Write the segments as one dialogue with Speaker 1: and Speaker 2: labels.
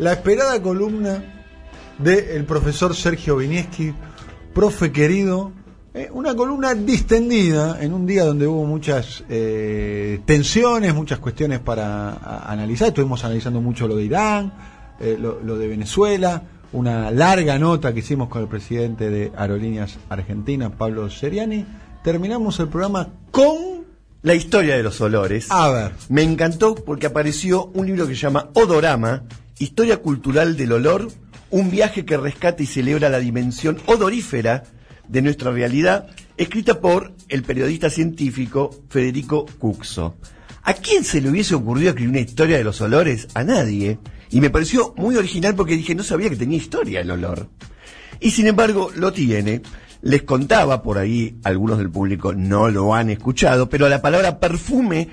Speaker 1: la esperada columna del profesor Sergio Vinieski, profe querido. eh, una columna distendida en un día donde hubo muchas eh, tensiones, muchas cuestiones para a- analizar. Estuvimos analizando mucho lo de Irán, eh, lo, lo de Venezuela, una larga nota que hicimos con el presidente de Aerolíneas Argentinas, Pablo Seriani. Terminamos el programa con...
Speaker 2: La historia de los olores.
Speaker 1: A ver.
Speaker 2: Me encantó porque apareció un libro que se llama Odorama, Historia Cultural del Olor, un viaje que rescata y celebra la dimensión odorífera de nuestra realidad, escrita por el periodista científico Federico Cuxo. ¿A quién se le hubiese ocurrido escribir una historia de los olores? A nadie. Y me pareció muy original porque dije, no sabía que tenía historia el olor. Y sin embargo, lo tiene. Les contaba por ahí, algunos del público no lo han escuchado, pero la palabra perfume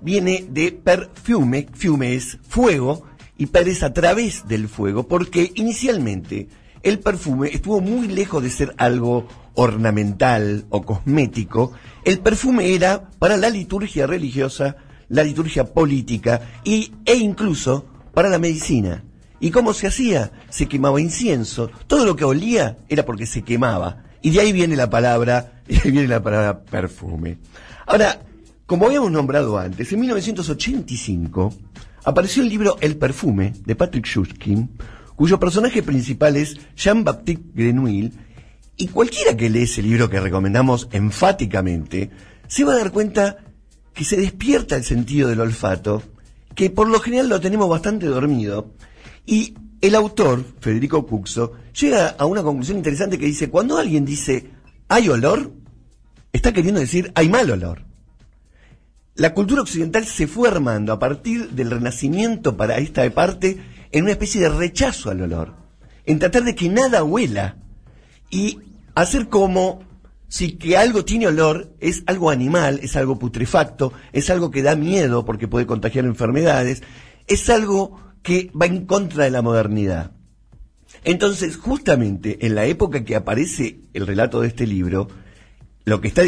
Speaker 2: viene de perfume, fume es fuego, y per es a través del fuego, porque inicialmente el perfume estuvo muy lejos de ser algo ornamental o cosmético. El perfume era para la liturgia religiosa, la liturgia política y, e incluso para la medicina. ¿Y cómo se hacía? Se quemaba incienso. Todo lo que olía era porque se quemaba. Y de ahí viene la palabra, y de ahí viene la palabra perfume. Ahora, como habíamos nombrado antes, en 1985 apareció el libro El perfume de Patrick Schuschkin, cuyo personaje principal es Jean-Baptiste Grenouille, y cualquiera que lee ese libro que recomendamos enfáticamente, se va a dar cuenta que se despierta el sentido del olfato, que por lo general lo tenemos bastante dormido, y el autor, Federico Cuxo, llega a una conclusión interesante que dice, cuando alguien dice hay olor, está queriendo decir hay mal olor. La cultura occidental se fue armando a partir del renacimiento para esta parte en una especie de rechazo al olor, en tratar de que nada huela y hacer como si que algo tiene olor es algo animal, es algo putrefacto, es algo que da miedo porque puede contagiar enfermedades, es algo que va en contra de la modernidad. Entonces, justamente en la época que aparece el relato de este libro, lo que está,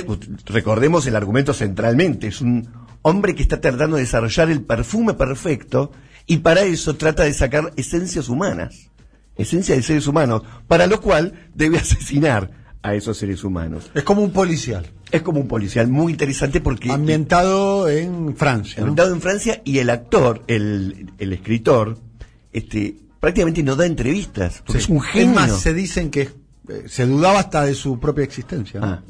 Speaker 2: recordemos el argumento centralmente, es un hombre que está tratando de desarrollar el perfume perfecto y para eso trata de sacar esencias humanas, esencia de seres humanos, para lo cual debe asesinar a esos seres humanos.
Speaker 1: Es como un policial.
Speaker 2: Es como un policial muy interesante porque...
Speaker 1: Ambientado en Francia. ¿no?
Speaker 2: Ambientado en Francia y el actor, el, el escritor, este, prácticamente no da entrevistas, porque
Speaker 1: Sí.
Speaker 2: es un genio.
Speaker 1: Es más, se dicen que eh, se dudaba hasta de su propia existencia. ¿no?
Speaker 2: Ah.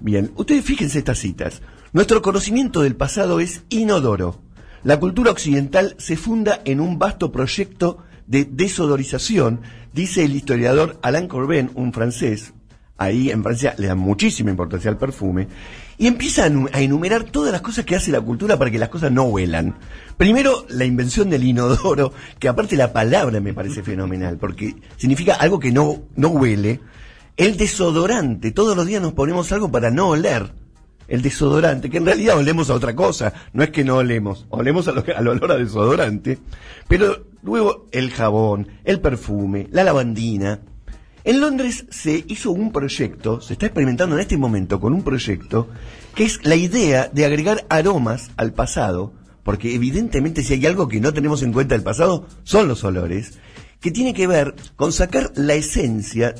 Speaker 2: Bien, ustedes fíjense estas citas. Nuestro conocimiento del pasado es inodoro. La cultura occidental se funda en un vasto proyecto de desodorización, dice el historiador Alain Corbin, un francés. Ahí en Francia le dan muchísima importancia al perfume. Y empieza a nu- a enumerar todas las cosas que hace la cultura para que las cosas no huelan. Primero, la invención del inodoro, que aparte la palabra me parece fenomenal, porque significa algo que no, no huele. El desodorante, todos los días nos ponemos algo para no oler. El desodorante, que en realidad olemos a otra cosa, no es que no olemos, olemos a lo- al olor a desodorante. Pero luego el jabón, el perfume, la lavandina. En Londres se hizo un proyecto, se está experimentando en este momento con un proyecto, que es la idea de agregar aromas al pasado, porque evidentemente si hay algo que no tenemos en cuenta del pasado, son los olores, que tiene que ver con sacar la esencia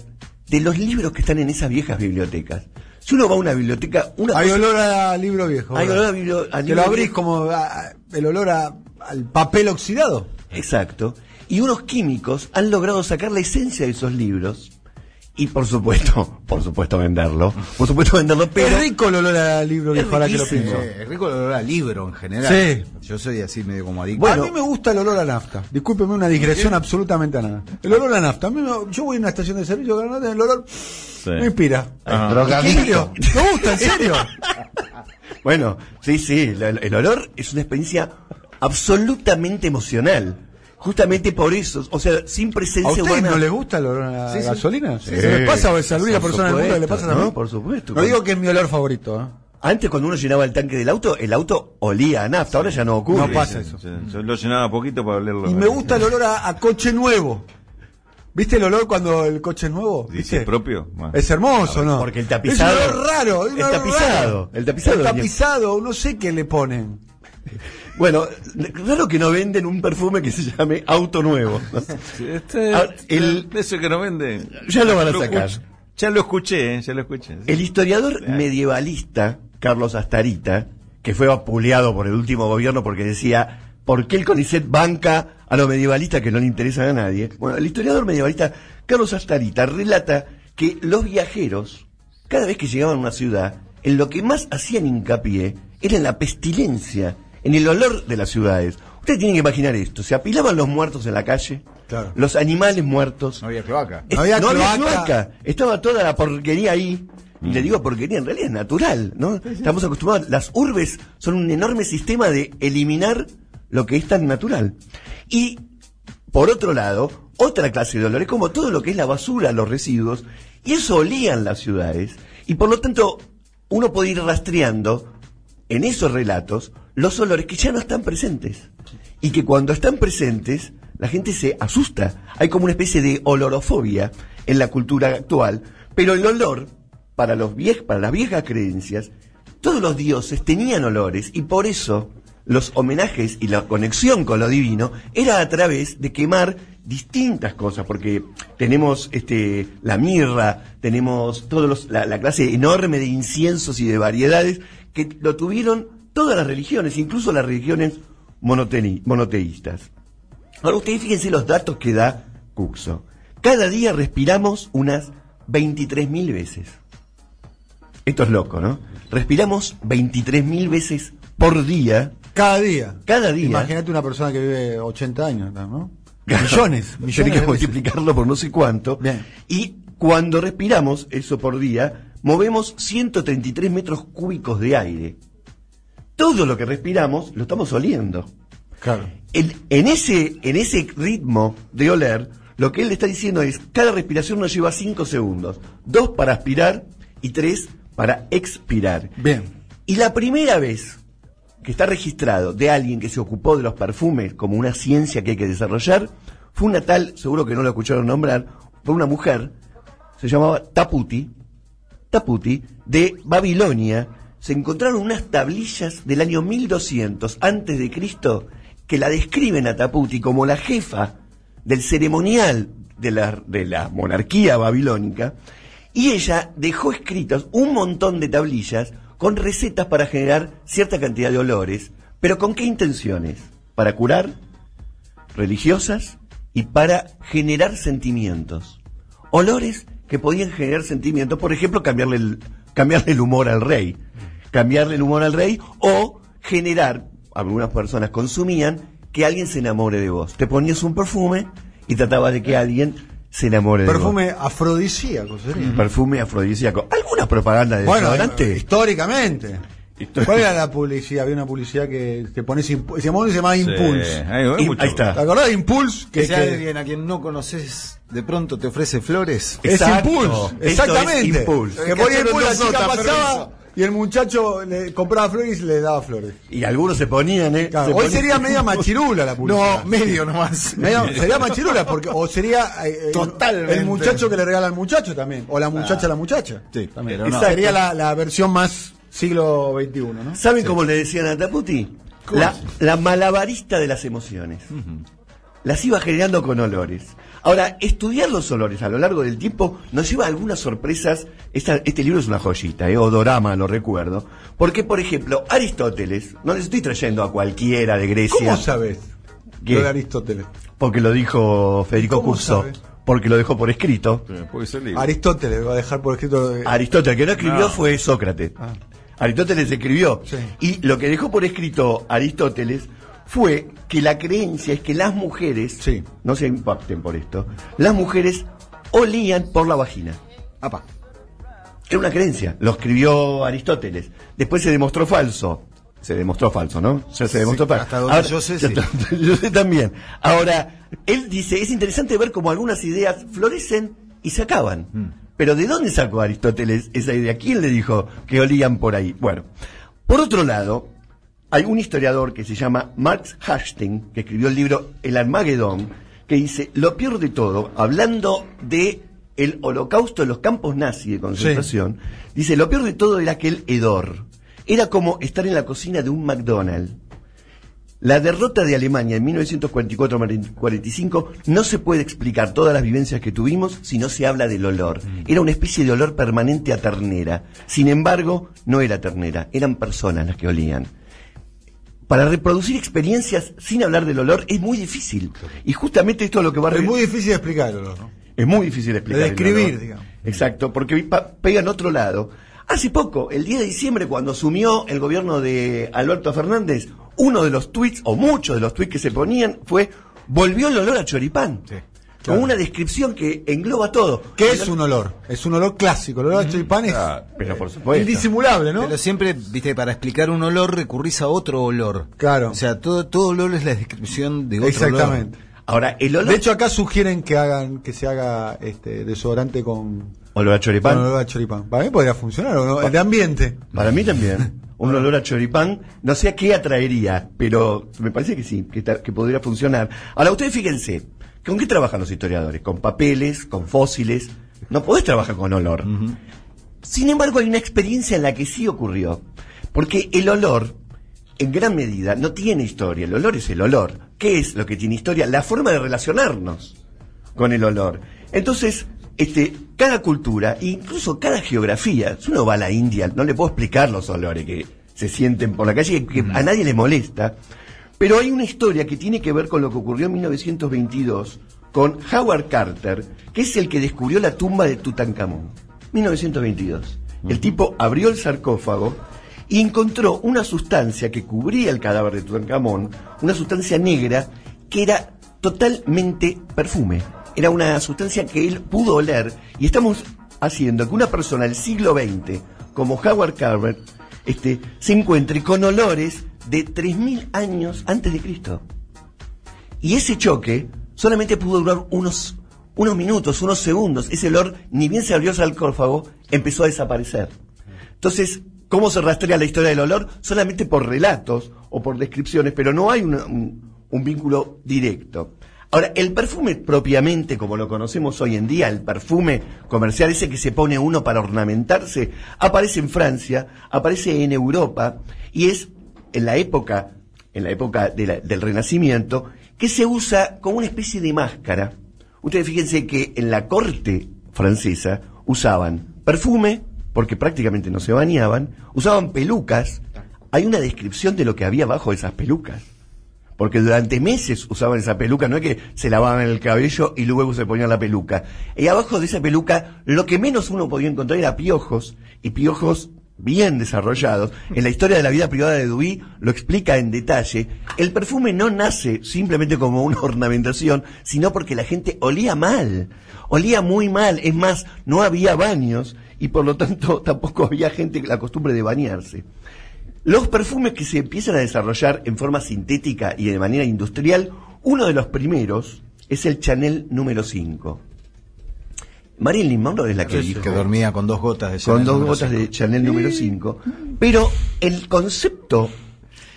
Speaker 2: de los libros que están en esas viejas bibliotecas. Si uno va a una biblioteca, una
Speaker 1: Hay
Speaker 2: cosa-
Speaker 1: olor a libro viejo.
Speaker 2: Hay olor a libro
Speaker 1: lo abrís
Speaker 2: viejo.
Speaker 1: como a- el olor a- al papel oxidado.
Speaker 2: Exacto. Y unos químicos han logrado sacar la esencia de esos libros y por supuesto, por supuesto venderlo, por supuesto venderlo, pero
Speaker 1: es rico el olor a libro
Speaker 2: Es
Speaker 1: viejo, ahora que lo pienso.
Speaker 3: Es rico el olor a libro en general.
Speaker 1: Sí.
Speaker 3: Yo soy así medio como adicto.
Speaker 2: Bueno.
Speaker 1: a mí me gusta el olor a nafta. Discúlpeme una digresión absolutamente a nada. El olor a nafta. A mí me- yo voy a una estación de servicio, Granada, el olor me inspira.
Speaker 2: Ah.
Speaker 3: Drogadicto.
Speaker 1: ¿En serio? ¿Me gusta? ¿En serio?
Speaker 2: bueno, sí, sí, el, olor es una experiencia absolutamente emocional. Justamente por eso, o sea, sin
Speaker 1: ¿A
Speaker 2: presencia
Speaker 1: ustedes
Speaker 2: humana.
Speaker 1: no les gusta el olor a
Speaker 3: Sí, sí.
Speaker 1: gasolina?
Speaker 2: Sí.
Speaker 1: ¿Se les pasa o es a la única persona del mundo que le pasa a
Speaker 2: ¿no? Por supuesto.
Speaker 1: No digo que es mi olor favorito, ¿eh?
Speaker 2: Antes cuando uno llenaba el tanque del auto, el auto olía a nafta, ahora ya no ocurre.
Speaker 1: No pasa eso.
Speaker 4: Yo lo llenaba poquito para olerlo.
Speaker 1: Y me gusta el olor a, a coche nuevo. ¿Viste el olor cuando el coche es nuevo?
Speaker 4: ¿Dice
Speaker 1: ¿Viste?
Speaker 4: propio? Bueno.
Speaker 1: Es hermoso, ¿no?
Speaker 2: Porque el tapizado-
Speaker 1: Es un olor raro. es un
Speaker 2: el
Speaker 1: olor
Speaker 2: tapizado,
Speaker 1: raro.
Speaker 2: el tapizado
Speaker 1: El
Speaker 2: venía-
Speaker 1: tapizado, no sé qué le ponen.
Speaker 2: Bueno, claro que no venden un perfume que se llame Auto Nuevo.
Speaker 4: Este,
Speaker 2: Ahora, el-
Speaker 4: eso que no venden.
Speaker 2: Ya lo van a sacar.
Speaker 4: Ya lo escuché, eh, ya lo escuché. sí.
Speaker 2: El historiador medievalista Carlos Astarita, que fue vapuleado por el último gobierno porque decía, ¿por qué el CONICET banca a los medievalistas que no le interesan a nadie? Bueno, el historiador medievalista Carlos Astarita relata que los viajeros, cada vez que llegaban a una ciudad, en lo que más hacían hincapié era en la pestilencia, en el olor de las ciudades. Ustedes tienen que imaginar esto, se apilaban los muertos en la calle,
Speaker 1: Claro.
Speaker 2: los animales muertos,
Speaker 3: No había cloaca.
Speaker 2: es-
Speaker 1: No había cloaca.
Speaker 2: Estaba toda la porquería ahí. Y le digo porquería, en realidad es natural, ¿no? Estamos acostumbrados. Las urbes son un enorme sistema de eliminar lo que es tan natural. Y, por otro lado, otra clase de olor es como todo lo que es la basura, los residuos, y eso olían las ciudades. Y por lo tanto, uno puede ir rastreando en esos relatos los olores que ya no están presentes. Y que cuando están presentes, la gente se asusta. Hay como una especie de olorofobia en la cultura actual. Pero el olor, para, los viej- para las viejas creencias, todos los dioses tenían olores y por eso los homenajes y la conexión con lo divino era a través de quemar distintas cosas, porque tenemos este, la mirra, tenemos todos los- la, la clase enorme de inciensos y de variedades que lo tuvieron todas las religiones, incluso las religiones monoteístas. Ahora ustedes fíjense los datos que da Cuxo. Cada día respiramos unas 23.000 veces. Esto es loco, ¿no? Respiramos 23.000 veces por día.
Speaker 1: Cada día.
Speaker 2: Cada día.
Speaker 1: Imagínate una persona que vive 80 años, ¿no? Millones, millones.
Speaker 2: Tiene que multiplicarlo por no sé cuánto.
Speaker 1: Bien.
Speaker 2: Y cuando respiramos eso por día, movemos 133 metros cúbicos de aire. Todo lo que respiramos lo estamos oliendo.
Speaker 1: Claro.
Speaker 2: En, ese, en ese ritmo de oler, lo que él le está diciendo es, cada respiración nos lleva 5 segundos. Dos para aspirar y tres para expirar.
Speaker 1: Bien.
Speaker 2: Y la primera vez que está registrado de alguien que se ocupó de los perfumes como una ciencia que hay que desarrollar, fue una tal, seguro que no lo escucharon nombrar, fue una mujer, se llamaba Taputi, Taputi, de Babilonia, se encontraron unas tablillas del año 1200 antes de Cristo que la describen a Taputi como la jefa del ceremonial de la, de la monarquía babilónica y ella dejó escritas un montón de tablillas con recetas para generar cierta cantidad de olores, pero ¿con qué intenciones? Para curar, religiosas y para generar sentimientos. Olores que podían generar sentimientos, por ejemplo, cambiarle el, cambiarle el humor al rey, cambiarle el humor al rey o generar, algunas personas consumían, que alguien se enamore de vos. Te ponías un perfume y tratabas de que alguien se enamore de vos.
Speaker 1: Perfume afrodisíaco sería.
Speaker 2: Perfume afrodisíaco. ¿Alguna propaganda de
Speaker 1: Bueno,
Speaker 2: desodorante?
Speaker 1: eh, históricamente.
Speaker 2: Histórica.
Speaker 1: ¿Cuál era la publicidad? Había una publicidad que te pones se llamaba, se llamaba
Speaker 4: Sí,
Speaker 1: Impulse.
Speaker 4: ahí, mucho.
Speaker 2: ahí está.
Speaker 1: ¿Te acordás de Impulse?
Speaker 3: Que
Speaker 1: Que,
Speaker 3: si
Speaker 1: que-
Speaker 3: alguien a quien no conoces de pronto te ofrece flores.
Speaker 1: es
Speaker 2: Exacto.
Speaker 1: Impulse.
Speaker 2: Esto es
Speaker 1: Exactamente.
Speaker 2: Impulse.
Speaker 1: Que ponía
Speaker 3: Cachorro
Speaker 1: Impulse, la chica pasaba
Speaker 3: permiso.
Speaker 1: Y el muchacho le compraba flores y le daba flores.
Speaker 2: Y algunos se ponían, ¿eh?
Speaker 1: Claro,
Speaker 2: Se
Speaker 1: hoy
Speaker 2: ponían-
Speaker 1: sería media machirula la publicidad.
Speaker 3: No, medio nomás.
Speaker 1: Medio- sería machirula porque o sería eh, eh,
Speaker 3: Totalmente.
Speaker 1: el muchacho que le regala al muchacho también o la muchacha a la muchacha
Speaker 3: Sí,
Speaker 1: también
Speaker 3: no.
Speaker 1: Sería la, la versión más siglo XXI ¿no?
Speaker 2: ¿Saben cómo le decían a Taputi? La, la malabarista de las emociones. Las iba generando con olores. Ahora, estudiar los olores a lo largo del tiempo nos lleva a algunas sorpresas. Esta- este libro es una joyita, ¿eh? Odorama, lo recuerdo. Porque, por ejemplo, Aristóteles, no les estoy trayendo a cualquiera de Grecia.
Speaker 1: ¿cómo sabes?
Speaker 2: ¿Qué?
Speaker 1: Lo de Aristóteles
Speaker 2: Porque lo dijo Federico
Speaker 1: ¿Cómo
Speaker 2: Curso. Porque lo dejó por escrito.
Speaker 4: Sí, Puede ser libre.
Speaker 1: Aristóteles va a dejar por escrito eh,
Speaker 2: Aristóteles, el que no escribió
Speaker 4: No.
Speaker 2: fue Sócrates. Aristóteles escribió.
Speaker 1: Sí.
Speaker 2: Y lo que dejó por escrito Aristóteles fue que la creencia es que las mujeres,
Speaker 1: Sí.
Speaker 2: no se impacten por esto, las mujeres olían por la vagina.
Speaker 3: Apa.
Speaker 2: Era una creencia, lo escribió Aristóteles. Después se demostró falso. Se demostró falso, ¿no? Ya se demostró falso.
Speaker 3: hasta donde yo sé, sí.
Speaker 2: yo sé también. Ahora, él dice, es interesante ver cómo algunas ideas florecen y se acaban.
Speaker 3: Mm.
Speaker 2: Pero ¿de dónde sacó Aristóteles esa idea? ¿Quién le dijo que olían por ahí? Bueno, por otro lado, hay un historiador que se llama Max Hastings, que escribió el libro El Armagedón, que dice, lo peor de todo, hablando de el holocausto de los campos nazis de concentración, dice, lo peor de todo era aquel hedor. Era como estar en la cocina de un McDonald's. La derrota de Alemania en 1944-45 no se puede explicar todas las vivencias que tuvimos si no se habla del olor. Era una especie de olor permanente a ternera. Sin embargo, no era ternera, eran personas las que olían. Para reproducir experiencias sin hablar del olor es muy difícil. Y justamente esto es lo que va a
Speaker 1: Es muy difícil explicar el olor, ¿no?
Speaker 2: es muy difícil explicar.
Speaker 1: De describir, digamos.
Speaker 2: Exacto, porque pega en otro lado. Hace poco, el 10 de diciembre, cuando asumió el gobierno de Alberto Fernández, uno de los tweets, o muchos de los tweets que se ponían, fue volvió el olor a choripán.
Speaker 1: Sí,
Speaker 2: Con
Speaker 1: claro.
Speaker 2: una descripción que engloba todo.
Speaker 1: ¿Qué es un olor? Es un olor clásico. El olor a choripán es
Speaker 4: Ah,
Speaker 2: Pero por supuesto.
Speaker 1: indisimulable, ¿no?
Speaker 3: Pero siempre, viste, para explicar un olor recurrís a otro olor.
Speaker 1: Claro.
Speaker 3: O sea, todo, todo olor es la descripción de otro
Speaker 1: Exactamente.
Speaker 2: Ahora, el olor,
Speaker 1: De hecho, acá sugieren que hagan que se haga este desodorante con,
Speaker 2: olor a choripán.
Speaker 1: con olor a choripán. Para mí podría funcionar, ¿o no? De ambiente.
Speaker 2: Para mí también. Un olor a choripán, no sé a qué atraería, pero me parece que sí, que podría funcionar. Ahora, ustedes fíjense, ¿con qué trabajan los historiadores? Con papeles, con fósiles. No podés trabajar con olor. Sin embargo, hay una experiencia en la que sí ocurrió. Porque el olor, en gran medida, no tiene historia. El olor es el olor. ¿Qué es lo que tiene historia? La forma de relacionarnos con el olor. Entonces, este, cada cultura, e incluso cada geografía, si uno va a la India, no le puedo explicar los olores que se sienten por la calle, que a nadie le molesta, pero hay una historia que tiene que ver con lo que ocurrió en 1922 con Howard Carter, que es el que descubrió la tumba de Tutankamón. 1922. El tipo abrió el sarcófago y encontró una sustancia que cubría el cadáver de Tutankamón, una sustancia negra que era totalmente perfume. Era una sustancia que él pudo oler y estamos haciendo que una persona del siglo XX, como Howard Carter, este, se encuentre con olores de 3.000 años antes de Cristo. Y ese choque solamente pudo durar unos, unos minutos, unos segundos. Ese olor, ni bien se abrió el sarcófago, empezó a desaparecer. Entonces, ¿cómo se rastrea la historia del olor? Solamente por relatos o por descripciones, pero no hay un vínculo directo. Ahora, el perfume propiamente, como lo conocemos hoy en día, el perfume comercial, ese que se pone uno para ornamentarse, aparece en Francia, aparece en Europa, y es en la época, en la época de la- del Renacimiento, que se usa como una especie de máscara. Ustedes fíjense que en la corte francesa usaban perfume, porque prácticamente no se bañaban, usaban pelucas. Hay una descripción de lo que había bajo esas pelucas. Porque durante meses usaban esa peluca, no es que se lavaban el cabello y luego se ponían la peluca. Y abajo de esa peluca, lo que menos uno podía encontrar era piojos, y piojos bien desarrollados. En la historia de la vida privada de Dewey lo explica en detalle. El perfume no nace simplemente como una ornamentación, sino porque la gente olía mal. Olía muy mal. Es más, no había baños y por lo tanto tampoco había gente con la costumbre de bañarse. Los perfumes que se empiezan a desarrollar en forma sintética y de manera industrial, uno de los primeros es el Chanel número 5. Marilyn Monroe es la que dijo
Speaker 3: que dormía con dos gotas de
Speaker 2: con
Speaker 3: Chanel
Speaker 2: dos de
Speaker 3: cinco.
Speaker 2: Chanel número 5. Pero el concepto,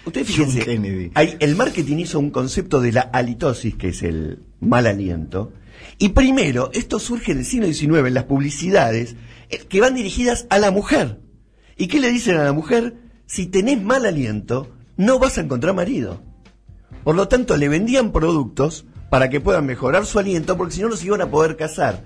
Speaker 2: ustedes fíjense, hay, el marketing hizo un concepto de la halitosis, que es el mal aliento. Y primero, esto surge en el siglo XIX, en las publicidades, eh, que van dirigidas a la mujer. ¿Y qué le dicen a la mujer? Si tenés mal aliento, no vas a encontrar marido. Por lo tanto, le vendían productos para que puedan mejorar su aliento, porque si no, no se iban a poder casar.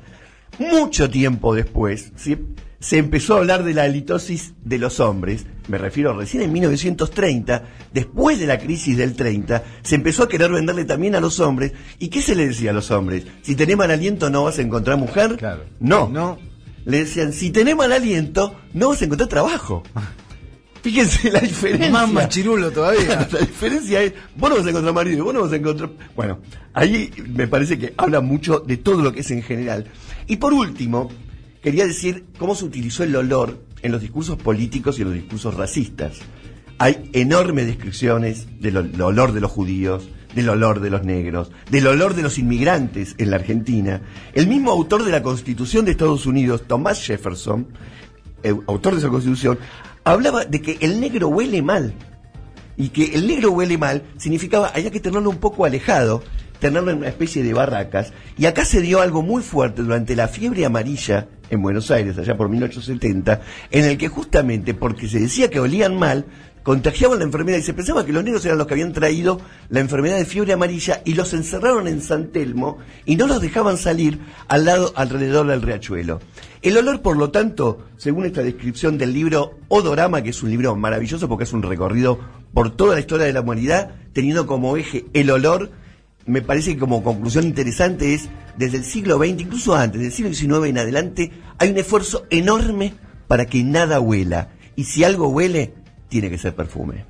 Speaker 2: Mucho tiempo después, ¿sí? se empezó a hablar de la halitosis de los hombres, me refiero recién en 1930, después de la crisis del 30, se empezó a querer venderle también a los hombres. ¿Y qué se le decía a los hombres? Si tenés mal aliento no vas a encontrar mujer.
Speaker 3: Claro.
Speaker 2: No.
Speaker 3: No.
Speaker 2: Le decían, si tenés mal aliento no vas a encontrar trabajo. Fíjense la diferencia.
Speaker 3: Más machirulo todavía.
Speaker 2: La diferencia es, vos no vas a encontrar marido, vos no vas a encontrar... Bueno, ahí me parece que habla mucho de todo lo que es en general. Y por último, quería decir cómo se utilizó el olor en los discursos políticos y en los discursos racistas. Hay enormes descripciones del ol- olor de los judíos, del olor de los negros, del olor de los inmigrantes en la Argentina. El mismo autor de la Constitución de Estados Unidos, Thomas Jefferson, eh, autor de esa Constitución, hablaba de que el negro huele mal y que el negro huele mal significaba había que tenerlo un poco alejado, tenerlo en una especie de barracas. Y acá se dio algo muy fuerte durante la fiebre amarilla en Buenos Aires, allá por 1870, en el que justamente porque se decía que olían mal, contagiaban la enfermedad y se pensaba que los negros eran los que habían traído la enfermedad de fiebre amarilla y los encerraron en San Telmo y no los dejaban salir al lado alrededor del riachuelo. El olor, por lo tanto, según esta descripción del libro Odorama, que es un libro maravilloso porque es un recorrido por toda la historia de la humanidad, teniendo como eje el olor, me parece que como conclusión interesante es, desde el siglo XX, incluso antes, del siglo XIX en adelante, hay un esfuerzo enorme para que nada huela. Y si algo huele, tiene que ser perfume.